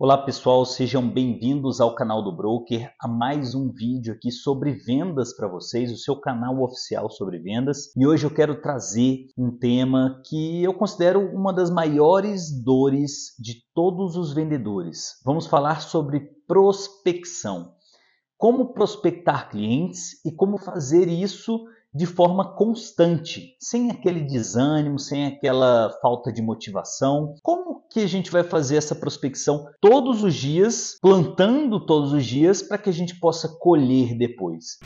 Olá pessoal, sejam bem-vindos ao canal do Broker, a mais um vídeo aqui sobre vendas para vocês, o seu canal oficial sobre vendas. E hoje eu quero trazer um tema que eu considero uma das maiores dores de todos os vendedores. Vamos falar sobre prospecção. Como prospectar clientes e como fazer isso de forma constante, sem aquele desânimo, sem aquela falta de motivação. Como que a gente vai fazer essa prospecção todos os dias, plantando todos os dias, para que a gente possa colher depois?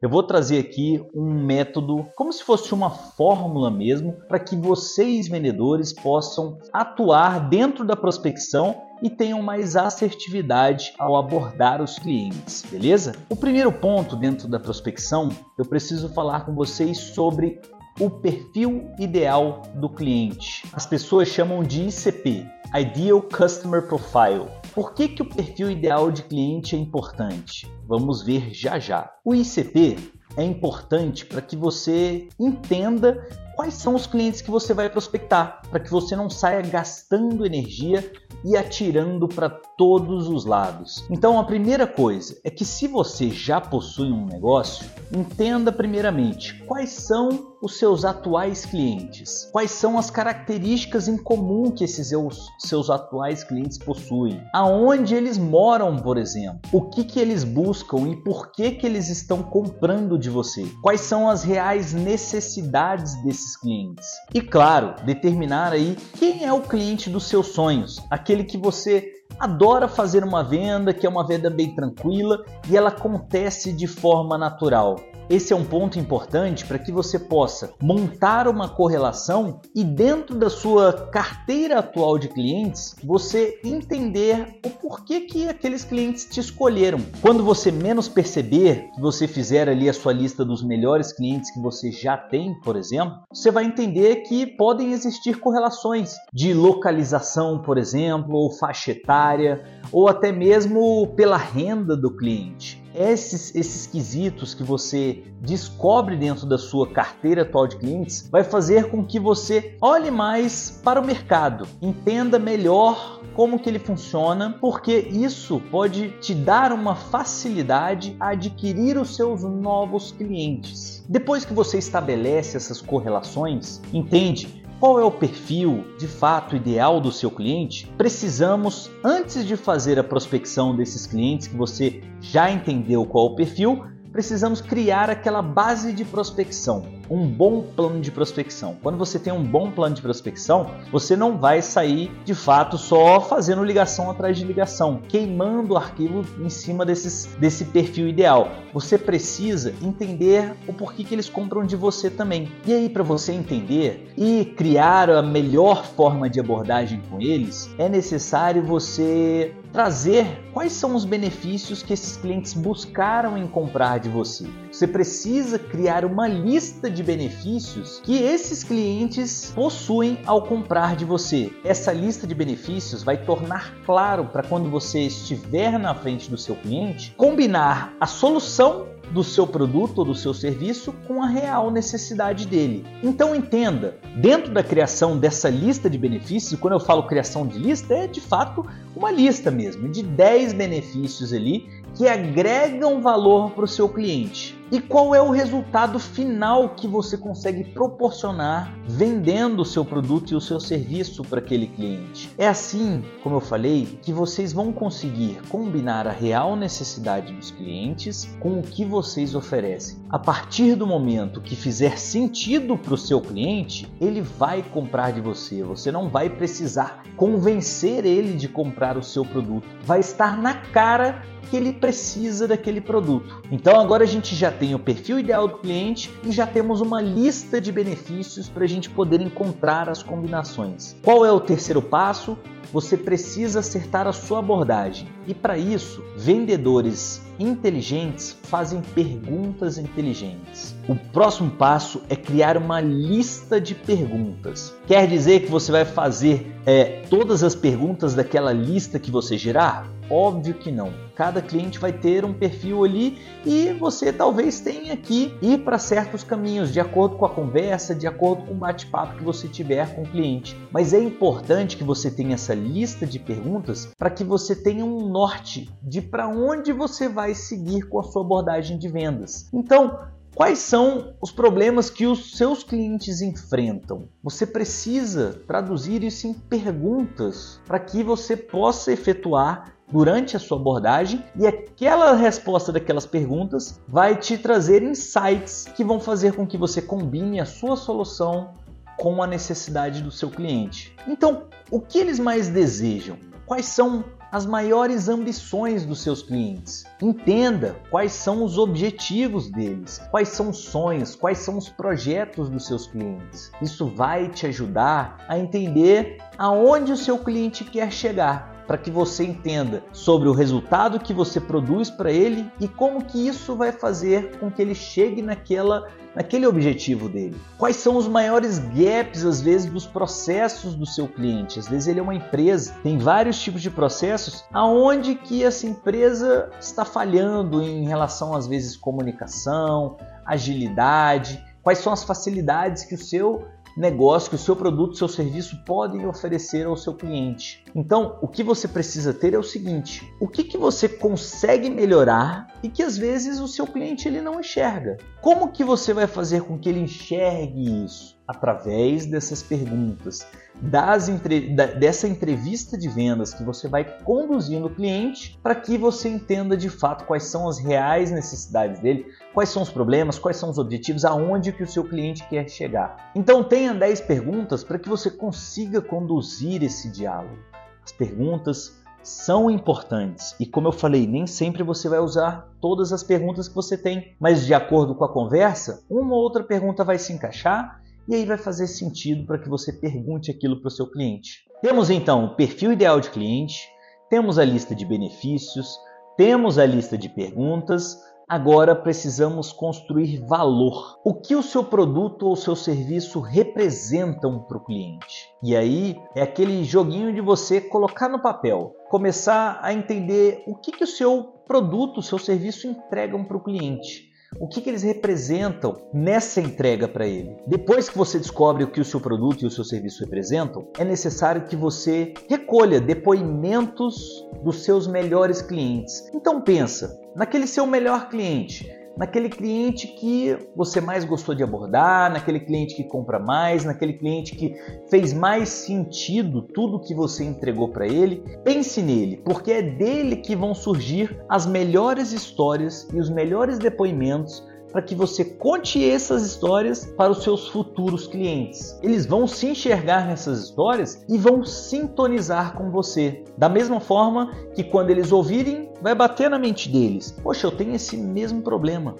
Eu vou trazer aqui um método, como se fosse uma fórmula mesmo, para que vocês vendedores possam atuar dentro da prospecção e tenham mais assertividade ao abordar os clientes, beleza? O primeiro ponto dentro da prospecção, eu preciso falar com vocês sobre o perfil ideal do cliente. As pessoas chamam de ICP, Ideal Customer Profile. Por que, que o perfil ideal de cliente é importante? Vamos ver já já. O ICP é importante para que você entenda quais são os clientes que você vai prospectar, para que você não saia gastando energia e atirando para todos os lados. Então, a primeira coisa é que se você já possui um negócio, entenda primeiramente quais são os seus atuais clientes, quais são as características em comum que esses seus, atuais clientes possuem, aonde eles moram, por exemplo, o que, que eles buscam e por que, que eles estão comprando de você, quais são as reais necessidades desses clientes. E claro, determinar aí quem é o cliente dos seus sonhos, aquele que você adora fazer uma venda, que é uma venda bem tranquila e ela acontece de forma natural. Esse é um ponto importante para que você possa montar uma correlação e dentro da sua carteira atual de clientes, você entender o porquê que aqueles clientes te escolheram. Quando você menos perceber que você fizer ali a sua lista dos melhores clientes que você já tem, por exemplo, você vai entender que podem existir correlações de localização, por exemplo, ou faixa etária, ou até mesmo pela renda do cliente esses, esses quesitos que você descobre dentro da sua carteira atual de clientes vai fazer com que você olhe mais para o mercado, entenda melhor como que ele funciona, porque isso pode te dar uma facilidade a adquirir os seus novos clientes. Depois que você estabelece essas correlações, entende qual é o perfil de fato ideal do seu cliente? Precisamos, antes de fazer a prospecção desses clientes que você já entendeu qual é o perfil, precisamos criar aquela base de prospecção um bom plano de prospecção. Quando você tem um bom plano de prospecção, você não vai sair de fato só fazendo ligação atrás de ligação, queimando o arquivo em cima desses, desse perfil ideal. Você precisa entender o porquê que eles compram de você também. E aí, para você entender e criar a melhor forma de abordagem com eles, é necessário você trazer quais são os benefícios que esses clientes buscaram em comprar de você. Você precisa criar uma lista de de benefícios que esses clientes possuem ao comprar de você. Essa lista de benefícios vai tornar claro para quando você estiver na frente do seu cliente, combinar a solução do seu produto ou do seu serviço com a real necessidade dele. Então entenda, dentro da criação dessa lista de benefícios, quando eu falo criação de lista, é de fato uma lista mesmo, de 10 benefícios ali que agregam valor para o seu cliente. E qual é o resultado final que você consegue proporcionar vendendo o seu produto e o seu serviço para aquele cliente? É assim, como eu falei, que vocês vão conseguir combinar a real necessidade dos clientes com o que vocês oferecem. A partir do momento que fizer sentido para o seu cliente, ele vai comprar de você. Você não vai precisar convencer ele de comprar o seu produto. Vai estar na cara que ele precisa daquele produto. Então agora a gente já tem o perfil ideal do cliente e já temos uma lista de benefícios para a gente poder encontrar as combinações. Qual é o terceiro passo? Você precisa acertar a sua abordagem. E para isso, vendedores inteligentes fazem perguntas inteligentes. o próximo passo é criar uma lista de perguntas. Quer dizer que você vai fazer é, todas as perguntas daquela lista que você gerar? Óbvio que não. Cada cliente vai ter um perfil ali e você talvez tenha que ir para certos caminhos de acordo com a conversa, de acordo com o bate-papo que você tiver com o cliente. Mas é importante que você tenha essa lista de perguntas para que você tenha um norte de para onde você vai seguir com a sua abordagem de vendas. Então, Quais são os problemas que os seus clientes enfrentam? Você precisa traduzir isso em perguntas para que você possa efetuar durante a sua abordagem e aquela resposta daquelas perguntas vai te trazer insights que vão fazer com que você combine a sua solução com a necessidade do seu cliente. Então, o que eles mais desejam? Quais são as maiores ambições dos seus clientes. Entenda quais são os objetivos deles, quais são os sonhos, quais são os projetos dos seus clientes. Isso vai te ajudar a entender aonde o seu cliente quer chegar para que você entenda sobre o resultado que você produz para ele e como que isso vai fazer com que ele chegue naquela naquele objetivo dele. Quais são os maiores gaps às vezes dos processos do seu cliente? Às vezes ele é uma empresa, tem vários tipos de processos aonde que essa empresa está falhando em relação às vezes comunicação, agilidade, quais são as facilidades que o seu negócio que o seu produto, seu serviço podem oferecer ao seu cliente. Então, o que você precisa ter é o seguinte: o que, que você consegue melhorar e que às vezes o seu cliente ele não enxerga? Como que você vai fazer com que ele enxergue isso? Através dessas perguntas das entre... dessa entrevista de vendas que você vai conduzindo o cliente para que você entenda de fato quais são as reais necessidades dele, quais são os problemas, quais são os objetivos, aonde que o seu cliente quer chegar. Então tenha 10 perguntas para que você consiga conduzir esse diálogo. As perguntas são importantes e como eu falei, nem sempre você vai usar todas as perguntas que você tem, mas de acordo com a conversa, uma ou outra pergunta vai se encaixar e aí vai fazer sentido para que você pergunte aquilo para o seu cliente. Temos então o perfil ideal de cliente, temos a lista de benefícios, temos a lista de perguntas, agora precisamos construir valor. O que o seu produto ou seu serviço representam para o cliente? E aí é aquele joguinho de você colocar no papel, começar a entender o que, que o seu produto, o seu serviço entregam para o cliente o que, que eles representam nessa entrega para ele. Depois que você descobre o que o seu produto e o seu serviço representam, é necessário que você recolha depoimentos dos seus melhores clientes. Então pensa, naquele seu melhor cliente, naquele cliente que você mais gostou de abordar, naquele cliente que compra mais, naquele cliente que fez mais sentido tudo que você entregou para ele. Pense nele, porque é dele que vão surgir as melhores histórias e os melhores depoimentos para que você conte essas histórias para os seus futuros clientes. Eles vão se enxergar nessas histórias e vão sintonizar com você. Da mesma forma que quando eles ouvirem, vai bater na mente deles: Poxa, eu tenho esse mesmo problema.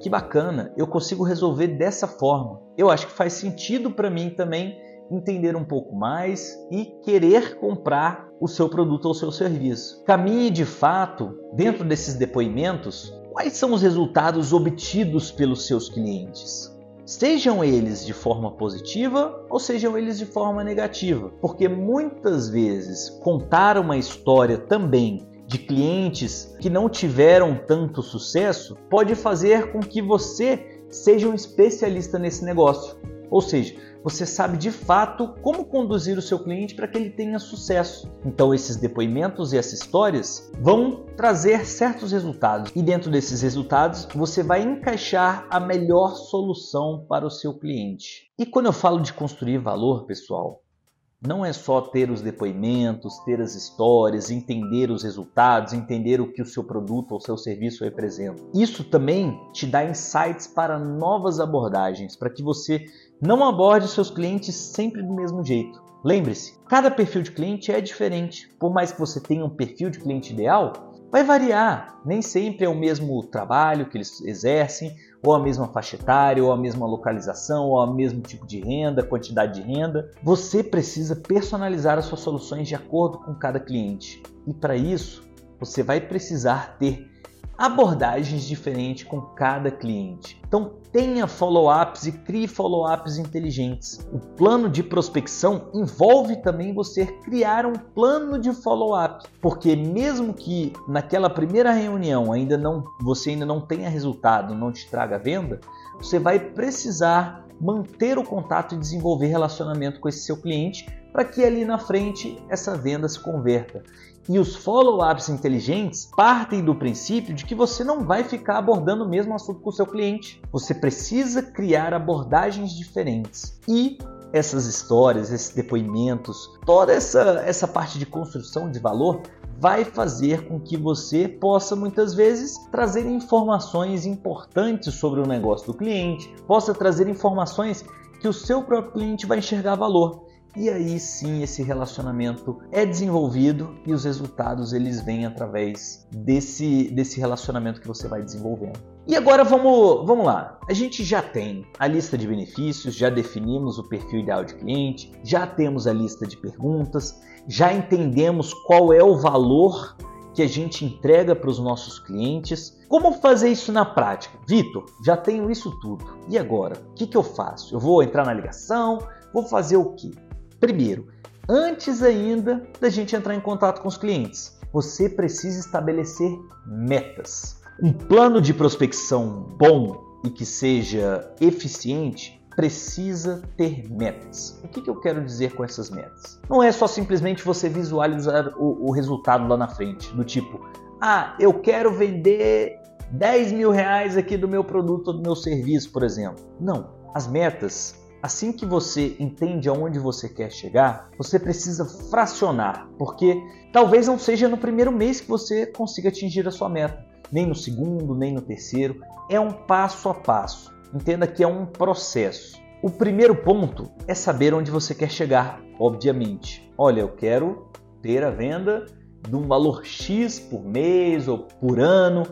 Que bacana, eu consigo resolver dessa forma. Eu acho que faz sentido para mim também entender um pouco mais e querer comprar o seu produto ou seu serviço. Caminhe de fato dentro desses depoimentos Quais são os resultados obtidos pelos seus clientes? Sejam eles de forma positiva ou sejam eles de forma negativa, porque muitas vezes contar uma história também de clientes que não tiveram tanto sucesso pode fazer com que você seja um especialista nesse negócio. Ou seja, você sabe de fato como conduzir o seu cliente para que ele tenha sucesso. Então, esses depoimentos e essas histórias vão trazer certos resultados, e dentro desses resultados você vai encaixar a melhor solução para o seu cliente. E quando eu falo de construir valor, pessoal, não é só ter os depoimentos, ter as histórias, entender os resultados, entender o que o seu produto ou seu serviço representa. Isso também te dá insights para novas abordagens, para que você não aborde seus clientes sempre do mesmo jeito. Lembre-se, cada perfil de cliente é diferente. Por mais que você tenha um perfil de cliente ideal, vai variar. Nem sempre é o mesmo trabalho que eles exercem, ou a mesma faixa etária, ou a mesma localização, ou o mesmo tipo de renda, quantidade de renda. Você precisa personalizar as suas soluções de acordo com cada cliente. E para isso, você vai precisar ter abordagens diferentes com cada cliente. Então tenha follow-ups e crie follow-ups inteligentes. O plano de prospecção envolve também você criar um plano de follow-up, porque mesmo que naquela primeira reunião ainda não você ainda não tenha resultado, não te traga venda, você vai precisar manter o contato e desenvolver relacionamento com esse seu cliente para que ali na frente essa venda se converta. E os follow-ups inteligentes partem do princípio de que você não vai ficar abordando o mesmo assunto com o seu cliente. Você precisa criar abordagens diferentes. E essas histórias, esses depoimentos, toda essa, essa parte de construção de valor vai fazer com que você possa muitas vezes trazer informações importantes sobre o negócio do cliente, possa trazer informações que o seu próprio cliente vai enxergar valor. E aí sim esse relacionamento é desenvolvido e os resultados eles vêm através desse, desse relacionamento que você vai desenvolvendo. E agora vamos, vamos lá. A gente já tem a lista de benefícios, já definimos o perfil ideal de cliente, já temos a lista de perguntas, já entendemos qual é o valor que a gente entrega para os nossos clientes. Como fazer isso na prática? Vitor, já tenho isso tudo. E agora? O que, que eu faço? Eu vou entrar na ligação? Vou fazer o quê? Primeiro, antes ainda da gente entrar em contato com os clientes, você precisa estabelecer metas. Um plano de prospecção bom e que seja eficiente precisa ter metas. O que, que eu quero dizer com essas metas? Não é só simplesmente você visualizar o, o resultado lá na frente, do tipo, ah, eu quero vender 10 mil reais aqui do meu produto ou do meu serviço, por exemplo. Não. As metas Assim que você entende aonde você quer chegar, você precisa fracionar, porque talvez não seja no primeiro mês que você consiga atingir a sua meta, nem no segundo, nem no terceiro. É um passo a passo. Entenda que é um processo. O primeiro ponto é saber onde você quer chegar, obviamente. Olha, eu quero ter a venda de um valor X por mês ou por ano.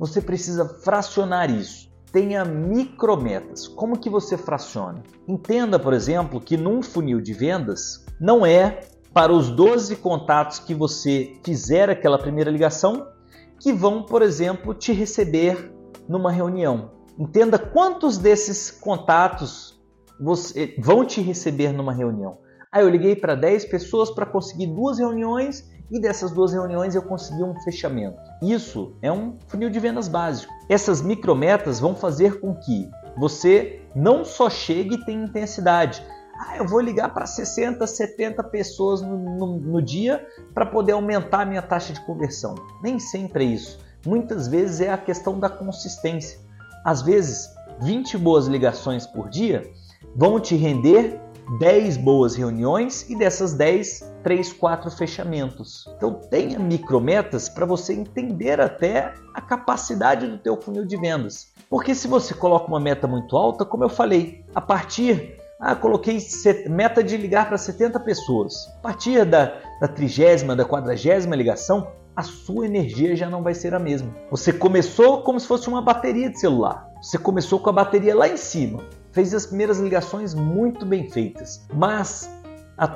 Você precisa fracionar isso tenha micrometas. Como que você fraciona? Entenda, por exemplo, que num funil de vendas não é para os 12 contatos que você fizer aquela primeira ligação que vão, por exemplo, te receber numa reunião. Entenda quantos desses contatos você, vão te receber numa reunião. Ah, eu liguei para 10 pessoas para conseguir duas reuniões e dessas duas reuniões eu consegui um fechamento. Isso é um funil de vendas básico. Essas micrometas vão fazer com que você não só chegue e tenha intensidade. Ah, eu vou ligar para 60, 70 pessoas no, no, no dia para poder aumentar a minha taxa de conversão. Nem sempre é isso. Muitas vezes é a questão da consistência. Às vezes, 20 boas ligações por dia vão te render 10 boas reuniões e dessas 10, 3, 4 fechamentos. Então tenha micrometas para você entender até a capacidade do teu funil de vendas. Porque se você coloca uma meta muito alta, como eu falei, a partir ah, coloquei meta de ligar para 70 pessoas. A partir da, da trigésima, da quadragésima ligação, a sua energia já não vai ser a mesma. Você começou como se fosse uma bateria de celular. Você começou com a bateria lá em cima fez as primeiras ligações muito bem feitas, mas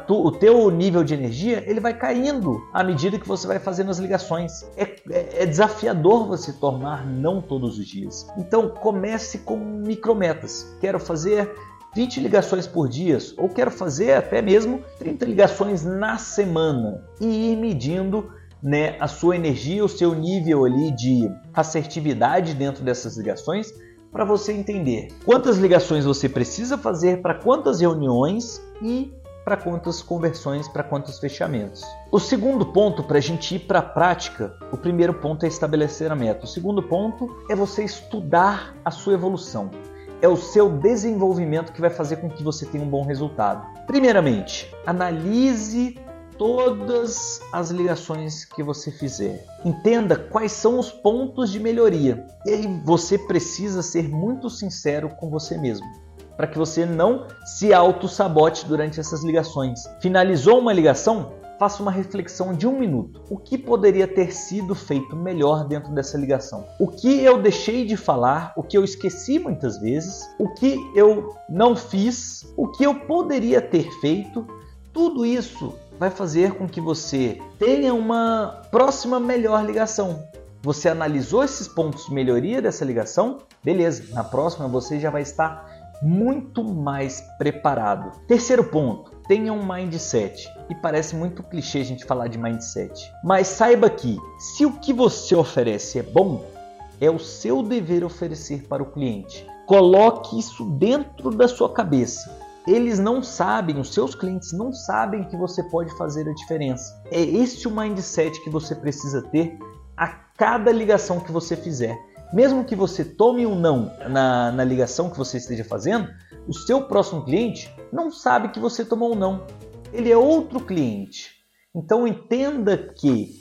o teu nível de energia ele vai caindo à medida que você vai fazendo as ligações. É, é, é desafiador você tornar não todos os dias. Então comece com micrometas. Quero fazer 20 ligações por dia, ou quero fazer até mesmo 30 ligações na semana e ir medindo né, a sua energia, o seu nível ali de assertividade dentro dessas ligações para você entender quantas ligações você precisa fazer para quantas reuniões e para quantas conversões, para quantos fechamentos. O segundo ponto para a gente ir para a prática, o primeiro ponto é estabelecer a meta. O segundo ponto é você estudar a sua evolução. É o seu desenvolvimento que vai fazer com que você tenha um bom resultado. Primeiramente, analise todas as ligações que você fizer. Entenda quais são os pontos de melhoria. E aí você precisa ser muito sincero com você mesmo. Para que você não se auto-sabote durante essas ligações. Finalizou uma ligação? Faça uma reflexão de um minuto. O que poderia ter sido feito melhor dentro dessa ligação? O que eu deixei de falar? O que eu esqueci muitas vezes? O que eu não fiz? O que eu poderia ter feito? Tudo isso vai fazer com que você tenha uma próxima melhor ligação. Você analisou esses pontos de melhoria dessa ligação? Beleza, na próxima você já vai estar muito mais preparado. Terceiro ponto, tenha um mindset. E parece muito clichê a gente falar de mindset. Mas saiba que se o que você oferece é bom, é o seu dever oferecer para o cliente. Coloque isso dentro da sua cabeça. Eles não sabem, os seus clientes não sabem que você pode fazer a diferença. É este o mindset que você precisa ter a cada ligação que você fizer. Mesmo que você tome um não na, na ligação que você esteja fazendo, o seu próximo cliente não sabe que você tomou um não. Ele é outro cliente. Então entenda que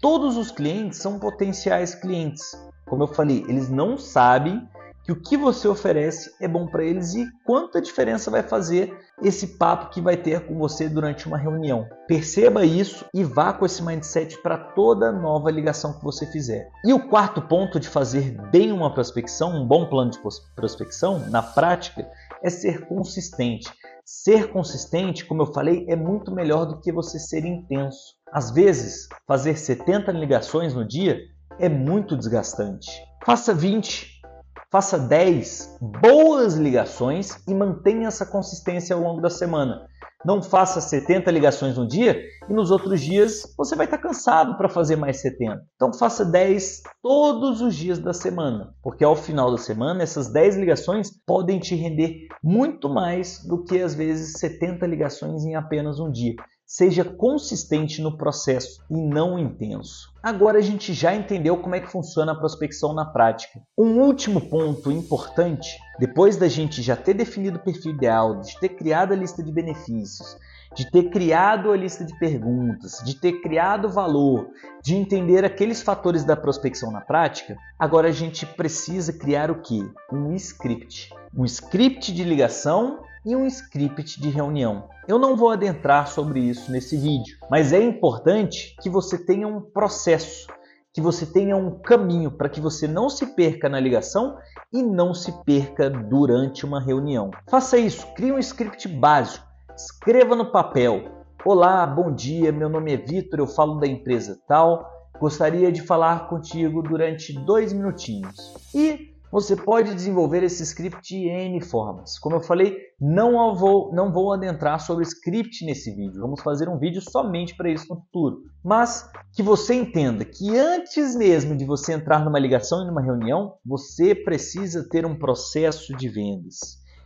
todos os clientes são potenciais clientes. Como eu falei, eles não sabem que o que você oferece é bom para eles e quanta diferença vai fazer esse papo que vai ter com você durante uma reunião. Perceba isso e vá com esse mindset para toda nova ligação que você fizer. E o quarto ponto de fazer bem uma prospecção, um bom plano de prospecção, na prática, é ser consistente. Ser consistente, como eu falei, é muito melhor do que você ser intenso. Às vezes, fazer 70 ligações no dia é muito desgastante. Faça 20, Faça 10 boas ligações e mantenha essa consistência ao longo da semana. Não faça 70 ligações no dia e nos outros dias você vai estar cansado para fazer mais 70. Então faça 10 todos os dias da semana, porque ao final da semana essas 10 ligações podem te render muito mais do que às vezes 70 ligações em apenas um dia. Seja consistente no processo e não intenso. Agora a gente já entendeu como é que funciona a prospecção na prática. Um último ponto importante, depois da gente já ter definido o perfil ideal, de ter criado a lista de benefícios, de ter criado a lista de perguntas, de ter criado valor, de entender aqueles fatores da prospecção na prática, agora a gente precisa criar o que? Um script. Um script de ligação e um script de reunião. Eu não vou adentrar sobre isso nesse vídeo, mas é importante que você tenha um processo, que você tenha um caminho para que você não se perca na ligação e não se perca durante uma reunião. Faça isso, crie um script básico, escreva no papel. Olá, bom dia, meu nome é Vitor, eu falo da empresa tal. Gostaria de falar contigo durante dois minutinhos. E você pode desenvolver esse script de N formas. Como eu falei, não vou, não vou adentrar sobre script nesse vídeo. Vamos fazer um vídeo somente para isso no futuro. Mas que você entenda que antes mesmo de você entrar numa ligação e numa reunião, você precisa ter um processo de vendas.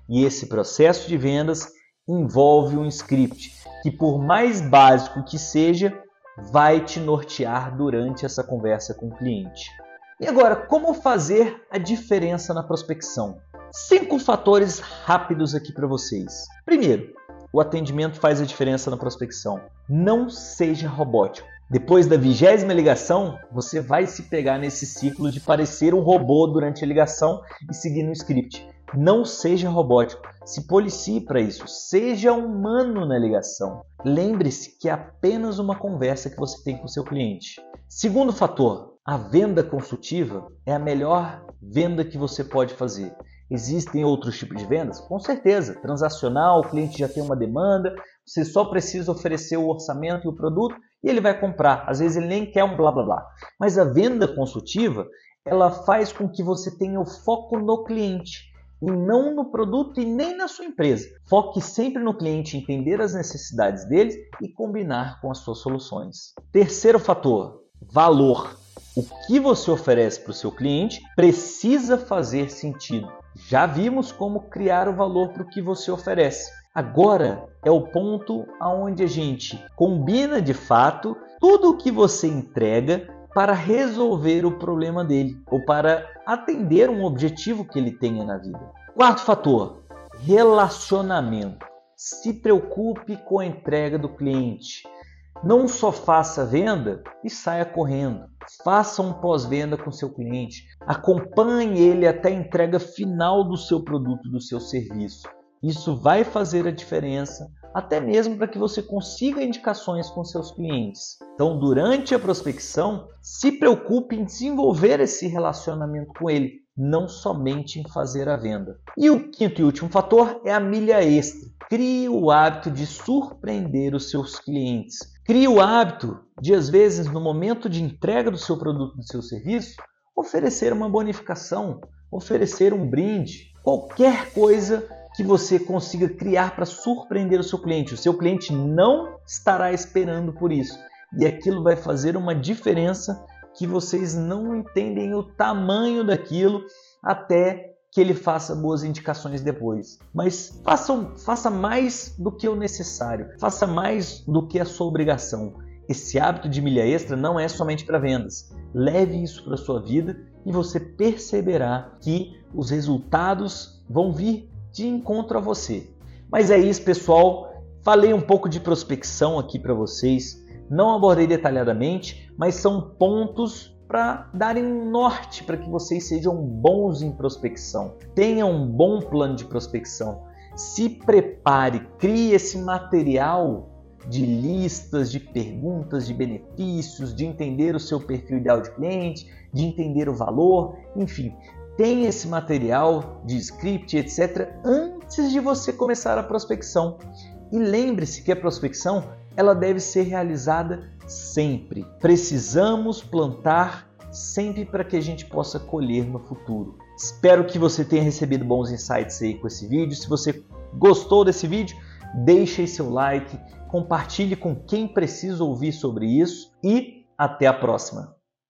E esse processo de vendas envolve um script que, por mais básico que seja, vai te nortear durante essa conversa com o cliente. E agora, como fazer a diferença na prospecção? Cinco fatores rápidos aqui para vocês. Primeiro, o atendimento faz a diferença na prospecção. Não seja robótico. Depois da vigésima ligação, você vai se pegar nesse ciclo de parecer um robô durante a ligação e seguir no script. Não seja robótico. Se policie para isso. Seja humano na ligação. Lembre-se que é apenas uma conversa que você tem com seu cliente. Segundo fator, a venda consultiva é a melhor venda que você pode fazer. Existem outros tipos de vendas? Com certeza. Transacional, o cliente já tem uma demanda, você só precisa oferecer o orçamento e o produto e ele vai comprar. Às vezes ele nem quer um blá blá blá. Mas a venda consultiva, ela faz com que você tenha o foco no cliente e não no produto e nem na sua empresa. Foque sempre no cliente, entender as necessidades deles e combinar com as suas soluções. Terceiro fator, valor. O que você oferece para o seu cliente precisa fazer sentido. Já vimos como criar o valor para o que você oferece. Agora é o ponto aonde a gente combina de fato tudo o que você entrega para resolver o problema dele ou para atender um objetivo que ele tenha na vida. Quarto fator: relacionamento. Se preocupe com a entrega do cliente. Não só faça venda e saia correndo. Faça um pós-venda com seu cliente. Acompanhe ele até a entrega final do seu produto, do seu serviço. Isso vai fazer a diferença, até mesmo para que você consiga indicações com seus clientes. Então, durante a prospecção, se preocupe em desenvolver esse relacionamento com ele, não somente em fazer a venda. E o quinto e último fator é a milha extra. Crie o hábito de surpreender os seus clientes. Crie o hábito de às vezes no momento de entrega do seu produto, do seu serviço, oferecer uma bonificação, oferecer um brinde, qualquer coisa que você consiga criar para surpreender o seu cliente. O seu cliente não estará esperando por isso. E aquilo vai fazer uma diferença que vocês não entendem o tamanho daquilo até que ele faça boas indicações depois. Mas faça, faça mais do que o necessário, faça mais do que a sua obrigação. Esse hábito de milha extra não é somente para vendas. Leve isso para a sua vida e você perceberá que os resultados vão vir de encontro a você. Mas é isso, pessoal. Falei um pouco de prospecção aqui para vocês. Não abordei detalhadamente, mas são pontos para darem um norte para que vocês sejam bons em prospecção. Tenha um bom plano de prospecção. Se prepare, crie esse material de listas, de perguntas, de benefícios, de entender o seu perfil ideal de cliente, de entender o valor, enfim, tem esse material de script, etc., antes de você começar a prospecção. E lembre-se que a prospecção ela deve ser realizada sempre. Precisamos plantar sempre para que a gente possa colher no futuro. Espero que você tenha recebido bons insights aí com esse vídeo. Se você gostou desse vídeo, deixe seu like, compartilhe com quem precisa ouvir sobre isso e até a próxima.